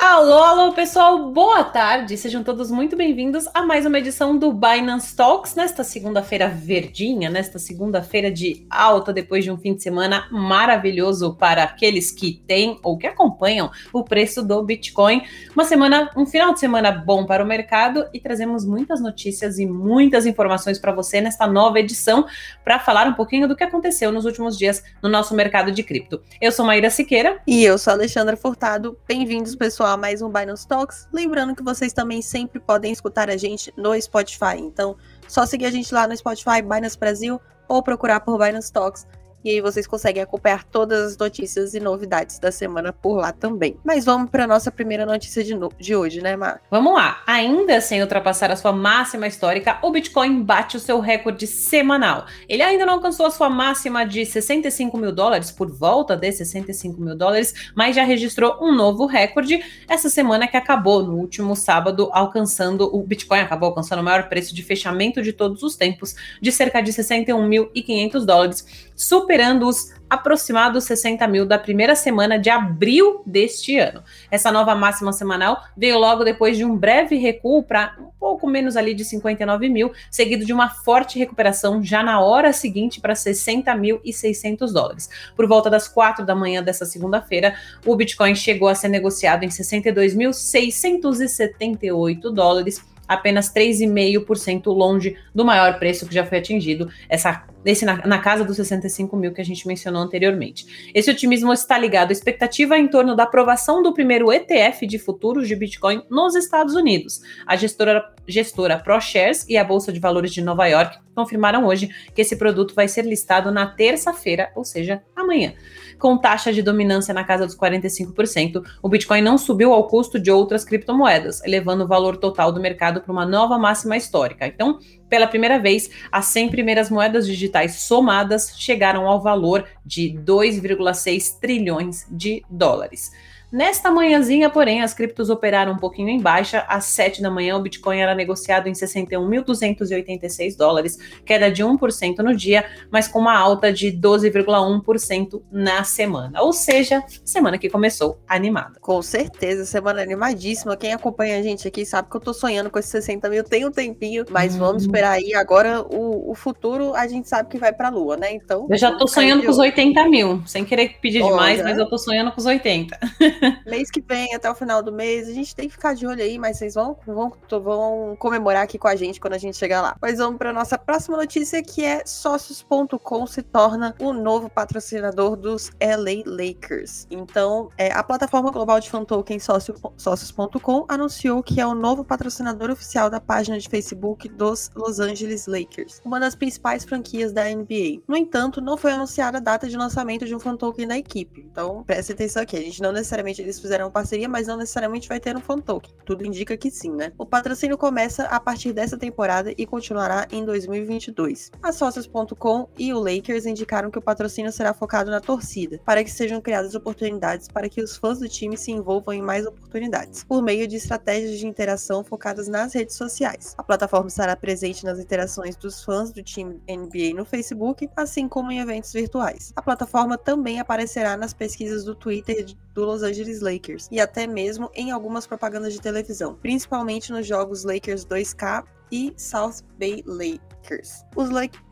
Alô, alô, pessoal, boa tarde. Sejam todos muito bem-vindos a mais uma edição do Binance Talks nesta segunda-feira verdinha, nesta segunda-feira de alta depois de um fim de semana maravilhoso para aqueles que têm ou que acompanham o preço do Bitcoin. Uma semana, um final de semana bom para o mercado e trazemos muitas notícias e muitas informações para você nesta nova edição para falar um pouquinho do que aconteceu nos últimos dias no nosso mercado de cripto. Eu sou Maíra Siqueira e eu sou Alexandra Furtado. Bem-vindos, pessoal a mais um Binance Talks. Lembrando que vocês também sempre podem escutar a gente no Spotify. Então, só seguir a gente lá no Spotify, Binance Brasil, ou procurar por Binance Talks e aí vocês conseguem acompanhar todas as notícias e novidades da semana por lá também. Mas vamos para nossa primeira notícia de, no... de hoje, né, Mar? Vamos lá. Ainda sem ultrapassar a sua máxima histórica, o Bitcoin bate o seu recorde semanal. Ele ainda não alcançou a sua máxima de 65 mil dólares, por volta de 65 mil dólares, mas já registrou um novo recorde essa semana que acabou no último sábado, alcançando o Bitcoin acabou alcançando o maior preço de fechamento de todos os tempos, de cerca de 61.500 dólares superando os aproximados 60 mil da primeira semana de abril deste ano. Essa nova máxima semanal veio logo depois de um breve recuo para um pouco menos ali de 59 mil, seguido de uma forte recuperação já na hora seguinte para 60.600 dólares. Por volta das quatro da manhã dessa segunda-feira, o Bitcoin chegou a ser negociado em 62.678 dólares apenas 3,5% longe do maior preço que já foi atingido, essa, nesse, na, na, casa dos 65 mil que a gente mencionou anteriormente. Esse otimismo está ligado à expectativa em torno da aprovação do primeiro ETF de futuros de Bitcoin nos Estados Unidos. A gestora, gestora ProShares e a Bolsa de Valores de Nova York confirmaram hoje que esse produto vai ser listado na terça-feira, ou seja, amanhã com taxa de dominância na casa dos 45%, o Bitcoin não subiu ao custo de outras criptomoedas, elevando o valor total do mercado para uma nova máxima histórica. Então, pela primeira vez, as 100 primeiras moedas digitais somadas chegaram ao valor de 2,6 trilhões de dólares. Nesta manhãzinha, porém, as criptos operaram um pouquinho em baixa. Às 7 da manhã, o Bitcoin era negociado em 61.286 dólares, queda de 1% no dia, mas com uma alta de 12,1% na semana. Ou seja, semana que começou animada. Com certeza, semana animadíssima. Quem acompanha a gente aqui sabe que eu tô sonhando com esses 60 mil tem um tempinho, mas hum. vamos esperar aí. Agora, o, o, futuro, a gente sabe que vai pra lua, né? Então. Eu já tô sonhando com os 80 mil, sem querer pedir Olha. demais, mas eu tô sonhando com os 80. mês que vem, até o final do mês, a gente tem que ficar de olho aí, mas vocês vão, vão, vão comemorar aqui com a gente quando a gente chegar lá. Pois vamos para nossa próxima notícia, que é sócios.com se torna o novo patrocinador dos LA Lakers. Então, é, a plataforma global de fan token sócios.com anunciou que é o novo patrocinador oficial da página de Facebook dos Los Angeles Lakers, uma das principais franquias da NBA. No entanto, não foi anunciada a data de lançamento de um fan token da equipe. Então, preste atenção aqui, a gente não necessariamente eles fizeram uma parceria, mas não necessariamente vai ter um fan token. Tudo indica que sim, né? O patrocínio começa a partir dessa temporada e continuará em 2022. A Sócios.com e o Lakers indicaram que o patrocínio será focado na torcida, para que sejam criadas oportunidades para que os fãs do time se envolvam em mais oportunidades, por meio de estratégias de interação focadas nas redes sociais. A plataforma estará presente nas interações dos fãs do time NBA no Facebook, assim como em eventos virtuais. A plataforma também aparecerá nas pesquisas do Twitter do Los Angeles Lakers e até mesmo em algumas propagandas de televisão, principalmente nos jogos Lakers 2K e South Bay Lakers.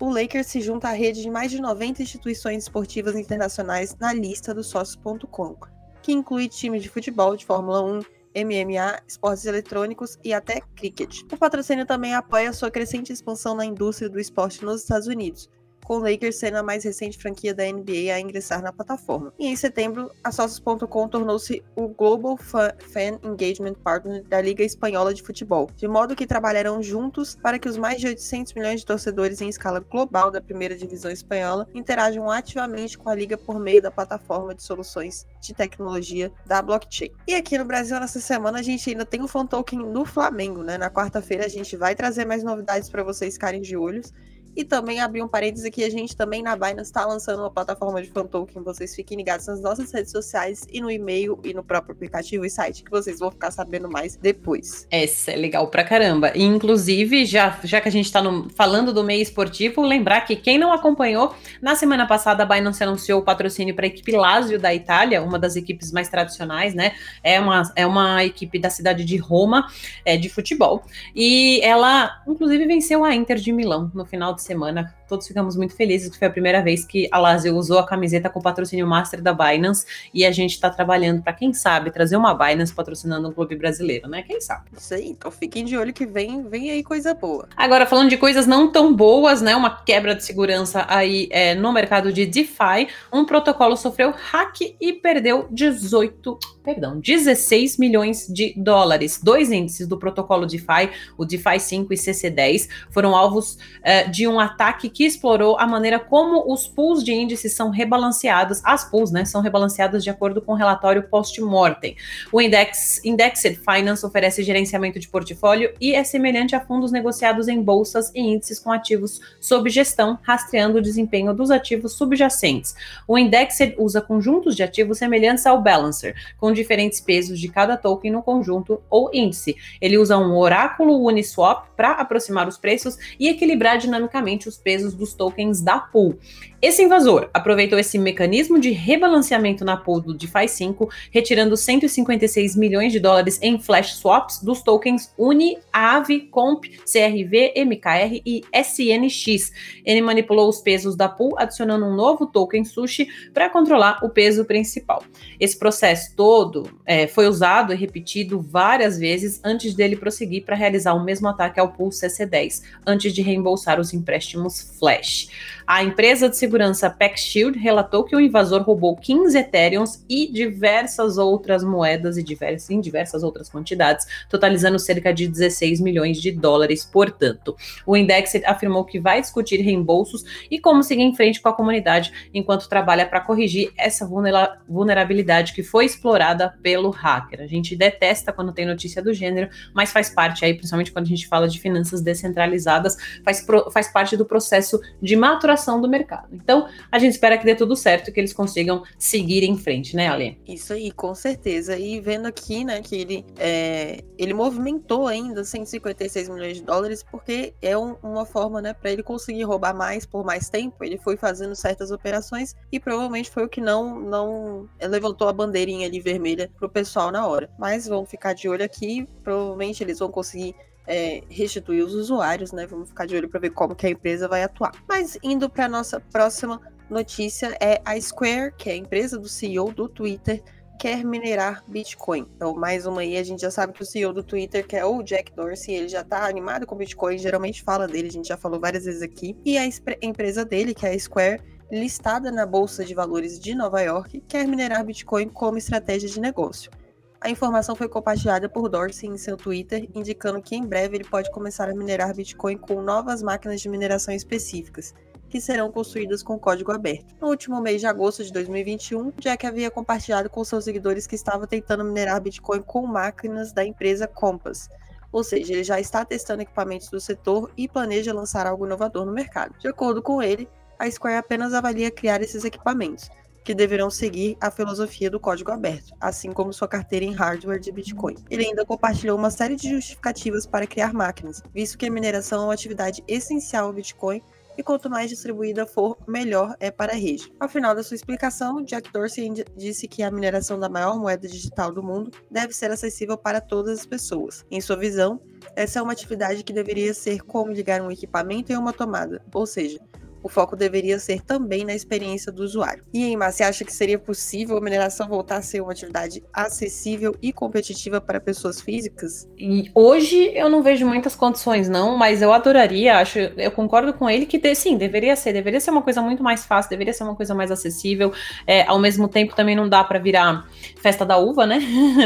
o Lakers se junta à rede de mais de 90 instituições esportivas internacionais na lista do sócios.com, que inclui times de futebol, de Fórmula 1, MMA, esportes eletrônicos e até cricket. O patrocínio também apoia sua crescente expansão na indústria do esporte nos Estados Unidos, com o Lakers sendo a mais recente franquia da NBA a ingressar na plataforma. E em setembro, a Socios.com tornou-se o Global Fan Engagement Partner da Liga Espanhola de Futebol, de modo que trabalharão juntos para que os mais de 800 milhões de torcedores em escala global da primeira divisão espanhola interajam ativamente com a liga por meio da plataforma de soluções de tecnologia da blockchain. E aqui no Brasil, nessa semana, a gente ainda tem o fan token no Flamengo, né? Na quarta-feira a gente vai trazer mais novidades para vocês ficarem de olhos. E também abrir um parênteses aqui, a gente também na Binance está lançando uma plataforma de fan token. Vocês fiquem ligados nas nossas redes sociais e no e-mail e no próprio aplicativo e site, que vocês vão ficar sabendo mais depois. Essa é legal pra caramba. E, inclusive, já, já que a gente está falando do meio esportivo, lembrar que quem não acompanhou, na semana passada a Binance anunciou o patrocínio para a equipe Lazio da Itália, uma das equipes mais tradicionais, né? É uma, é uma equipe da cidade de Roma, é, de futebol. E ela, inclusive, venceu a Inter de Milão no final de semana todos ficamos muito felizes, que foi a primeira vez que a Lazio usou a camiseta com patrocínio master da Binance e a gente está trabalhando para quem sabe trazer uma Binance patrocinando um clube brasileiro, né? Quem sabe? Isso aí, então fiquem de olho que vem, vem aí coisa boa. Agora, falando de coisas não tão boas, né? Uma quebra de segurança aí é, no mercado de DeFi, um protocolo sofreu hack e perdeu 18, perdão, 16 milhões de dólares. Dois índices do protocolo DeFi, o DeFi 5 e CC10, foram alvos é, de um ataque que explorou a maneira como os pools de índices são rebalanceados, as pools, né, são rebalanceadas de acordo com o relatório post-mortem. O Index, Indexed Finance oferece gerenciamento de portfólio e é semelhante a fundos negociados em bolsas e índices com ativos sob gestão, rastreando o desempenho dos ativos subjacentes. O Indexed usa conjuntos de ativos semelhantes ao Balancer, com diferentes pesos de cada token no conjunto ou índice. Ele usa um oráculo Uniswap para aproximar os preços e equilibrar dinamicamente os pesos dos tokens da pool. Esse invasor aproveitou esse mecanismo de rebalanceamento na pool do DeFi 5, retirando 156 milhões de dólares em flash swaps dos tokens Uni, Aave, Comp, CRV, MKR e SNX. Ele manipulou os pesos da pool, adicionando um novo token Sushi para controlar o peso principal. Esse processo todo é, foi usado e repetido várias vezes antes dele prosseguir para realizar o mesmo ataque ao pool CC10, antes de reembolsar os empréstimos Flash. A empresa de PaxShield relatou que o invasor roubou 15 Ethereums e diversas outras moedas e diversas, em diversas outras quantidades, totalizando cerca de 16 milhões de dólares, portanto. O Index afirmou que vai discutir reembolsos e como seguir em frente com a comunidade enquanto trabalha para corrigir essa vulnerabilidade que foi explorada pelo hacker. A gente detesta quando tem notícia do gênero, mas faz parte aí, principalmente quando a gente fala de finanças descentralizadas, faz, pro, faz parte do processo de maturação do mercado. Então, a gente espera que dê tudo certo, que eles consigam seguir em frente, né, Ale? Isso aí, com certeza. E vendo aqui, né, que ele, é, ele movimentou ainda 156 milhões de dólares, porque é um, uma forma, né, para ele conseguir roubar mais por mais tempo. Ele foi fazendo certas operações e provavelmente foi o que não, não levantou a bandeirinha ali vermelha pro pessoal na hora. Mas vamos ficar de olho aqui, provavelmente eles vão conseguir é, restituir os usuários, né? Vamos ficar de olho para ver como que a empresa vai atuar. Mas indo para nossa próxima notícia é a Square, que é a empresa do CEO do Twitter, quer minerar Bitcoin. Então, mais uma aí, a gente já sabe que o CEO do Twitter, que é o Jack Dorsey, ele já está animado com Bitcoin, geralmente fala dele, a gente já falou várias vezes aqui. E a empresa dele, que é a Square, listada na Bolsa de Valores de Nova York, quer minerar Bitcoin como estratégia de negócio. A informação foi compartilhada por Dorsey em seu Twitter, indicando que em breve ele pode começar a minerar Bitcoin com novas máquinas de mineração específicas, que serão construídas com código aberto. No último mês de agosto de 2021, Jack havia compartilhado com seus seguidores que estava tentando minerar Bitcoin com máquinas da empresa Compass. Ou seja, ele já está testando equipamentos do setor e planeja lançar algo inovador no mercado. De acordo com ele, a Square apenas avalia criar esses equipamentos, que deverão seguir a filosofia do código aberto, assim como sua carteira em hardware de Bitcoin. Ele ainda compartilhou uma série de justificativas para criar máquinas, visto que a mineração é uma atividade essencial ao Bitcoin e quanto mais distribuída for, melhor é para a rede. Ao final da sua explicação, Jack Dorsey disse que a mineração da maior moeda digital do mundo deve ser acessível para todas as pessoas. Em sua visão, essa é uma atividade que deveria ser como ligar um equipamento em uma tomada, ou seja, o foco deveria ser também na experiência do usuário. E aí, Márcia, acha que seria possível a mineração voltar a ser uma atividade acessível e competitiva para pessoas físicas? E hoje eu não vejo muitas condições, não, mas eu adoraria, acho, eu concordo com ele que sim, deveria ser, deveria ser uma coisa muito mais fácil, deveria ser uma coisa mais acessível. É, ao mesmo tempo, também não dá para virar festa da uva, né?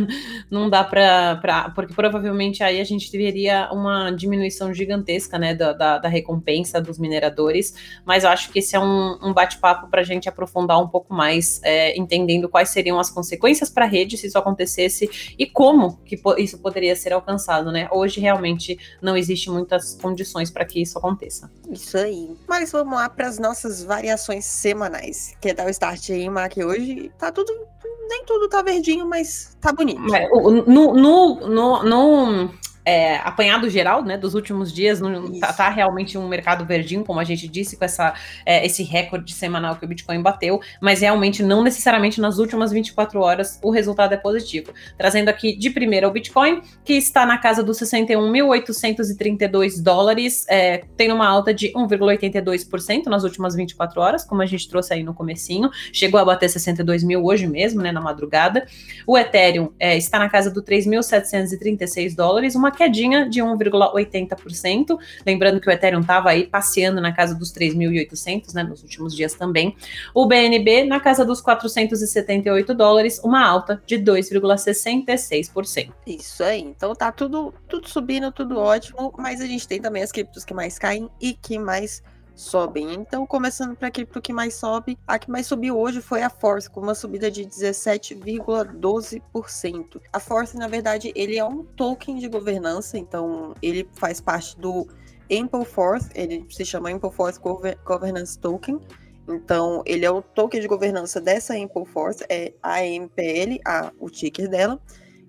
não dá para. Porque provavelmente aí a gente teria uma diminuição gigantesca, né, da, da, da recompensa dos mineradores mas eu acho que esse é um, um bate-papo para a gente aprofundar um pouco mais, é, entendendo quais seriam as consequências para a rede se isso acontecesse e como que isso poderia ser alcançado, né? Hoje realmente não existe muitas condições para que isso aconteça. Isso aí. Mas vamos lá para as nossas variações semanais. Quer dar o start aí, Mac? Hoje tá tudo nem tudo tá verdinho, mas tá bonito. É, no, no, no, no, é, apanhado geral, né, dos últimos dias, não, tá, tá, realmente um mercado verdinho, como a gente disse, com essa, é, esse recorde semanal que o Bitcoin bateu, mas realmente não necessariamente nas últimas 24 horas o resultado é positivo. Trazendo aqui de primeira o Bitcoin, que está na casa dos 61.832 dólares, é, tem uma alta de 1,82% nas últimas 24 horas, como a gente trouxe aí no comecinho, chegou a bater 62 mil hoje mesmo, né, na madrugada. O Ethereum é, está na casa do 3.736 dólares, uma quedinha de 1,80%. Lembrando que o Ethereum estava aí passeando na casa dos 3.800, né, nos últimos dias também. O BNB na casa dos 478 dólares, uma alta de 2,66%. Isso aí. Então tá tudo, tudo subindo, tudo ótimo, mas a gente tem também as criptos que mais caem e que mais sobem. Então, começando para a cripto que mais sobe, a que mais subiu hoje foi a Force, com uma subida de 17,12%. A Force, na verdade, ele é um token de governança, então ele faz parte do Ample Force, ele se chama Ample Force Governance Token. Então, ele é o token de governança dessa Ample Force, é AMPL, a, o ticker dela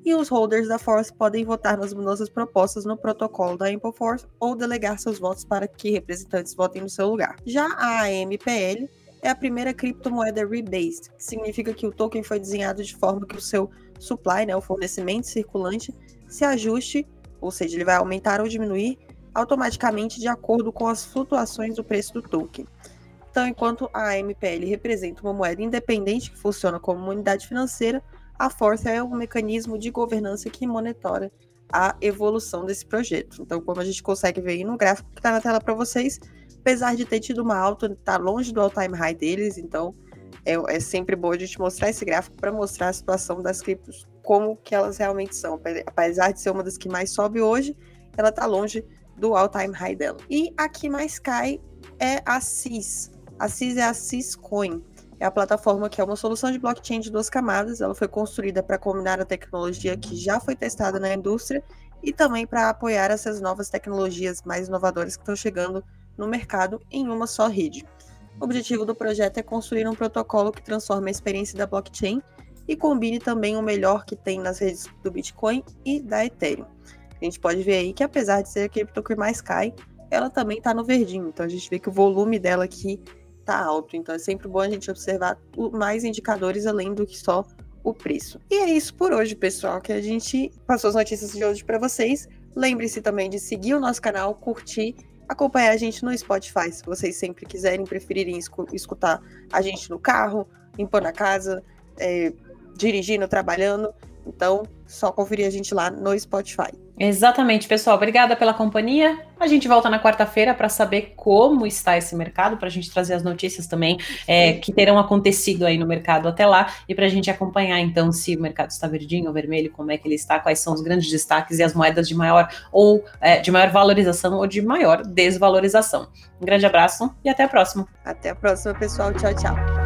e os holders da Force podem votar nas mudanças propostas no protocolo da Ample Force ou delegar seus votos para que representantes votem no seu lugar. Já a AMPL é a primeira criptomoeda rebased, que significa que o token foi desenhado de forma que o seu supply, né, o fornecimento circulante, se ajuste, ou seja, ele vai aumentar ou diminuir automaticamente de acordo com as flutuações do preço do token. Então, enquanto a AMPL representa uma moeda independente que funciona como uma unidade financeira, a Força é um mecanismo de governança que monitora a evolução desse projeto. Então, como a gente consegue ver aí no gráfico que está na tela para vocês, apesar de ter tido uma alta, está longe do all-time high deles, então é, é, sempre bom a gente mostrar esse gráfico para mostrar a situação das criptos, como que elas realmente são. Apesar de ser uma das que mais sobe hoje, ela está longe do all-time high dela. E a que mais cai é a CIS. A CIS é a CIS Coin é a plataforma que é uma solução de blockchain de duas camadas. Ela foi construída para combinar a tecnologia que já foi testada na indústria e também para apoiar essas novas tecnologias mais inovadoras que estão chegando no mercado em uma só rede. O objetivo do projeto é construir um protocolo que transforme a experiência da blockchain e combine também o melhor que tem nas redes do Bitcoin e da Ethereum. A gente pode ver aí que apesar de ser a cripto que mais cai, ela também está no verdinho. Então a gente vê que o volume dela aqui tá alto. Então é sempre bom a gente observar mais indicadores além do que só o preço. E é isso por hoje, pessoal, que a gente passou as notícias de hoje para vocês. Lembre-se também de seguir o nosso canal, curtir, acompanhar a gente no Spotify, se vocês sempre quiserem, preferirem escutar a gente no carro, limpando a casa, é, dirigindo, trabalhando. Então, só conferir a gente lá no Spotify. Exatamente, pessoal. Obrigada pela companhia. A gente volta na quarta-feira para saber como está esse mercado, para a gente trazer as notícias também é, que terão acontecido aí no mercado até lá e para a gente acompanhar então se o mercado está verdinho ou vermelho, como é que ele está, quais são os grandes destaques e as moedas de maior ou é, de maior valorização ou de maior desvalorização. Um grande abraço e até a próxima. Até a próxima, pessoal. Tchau, tchau.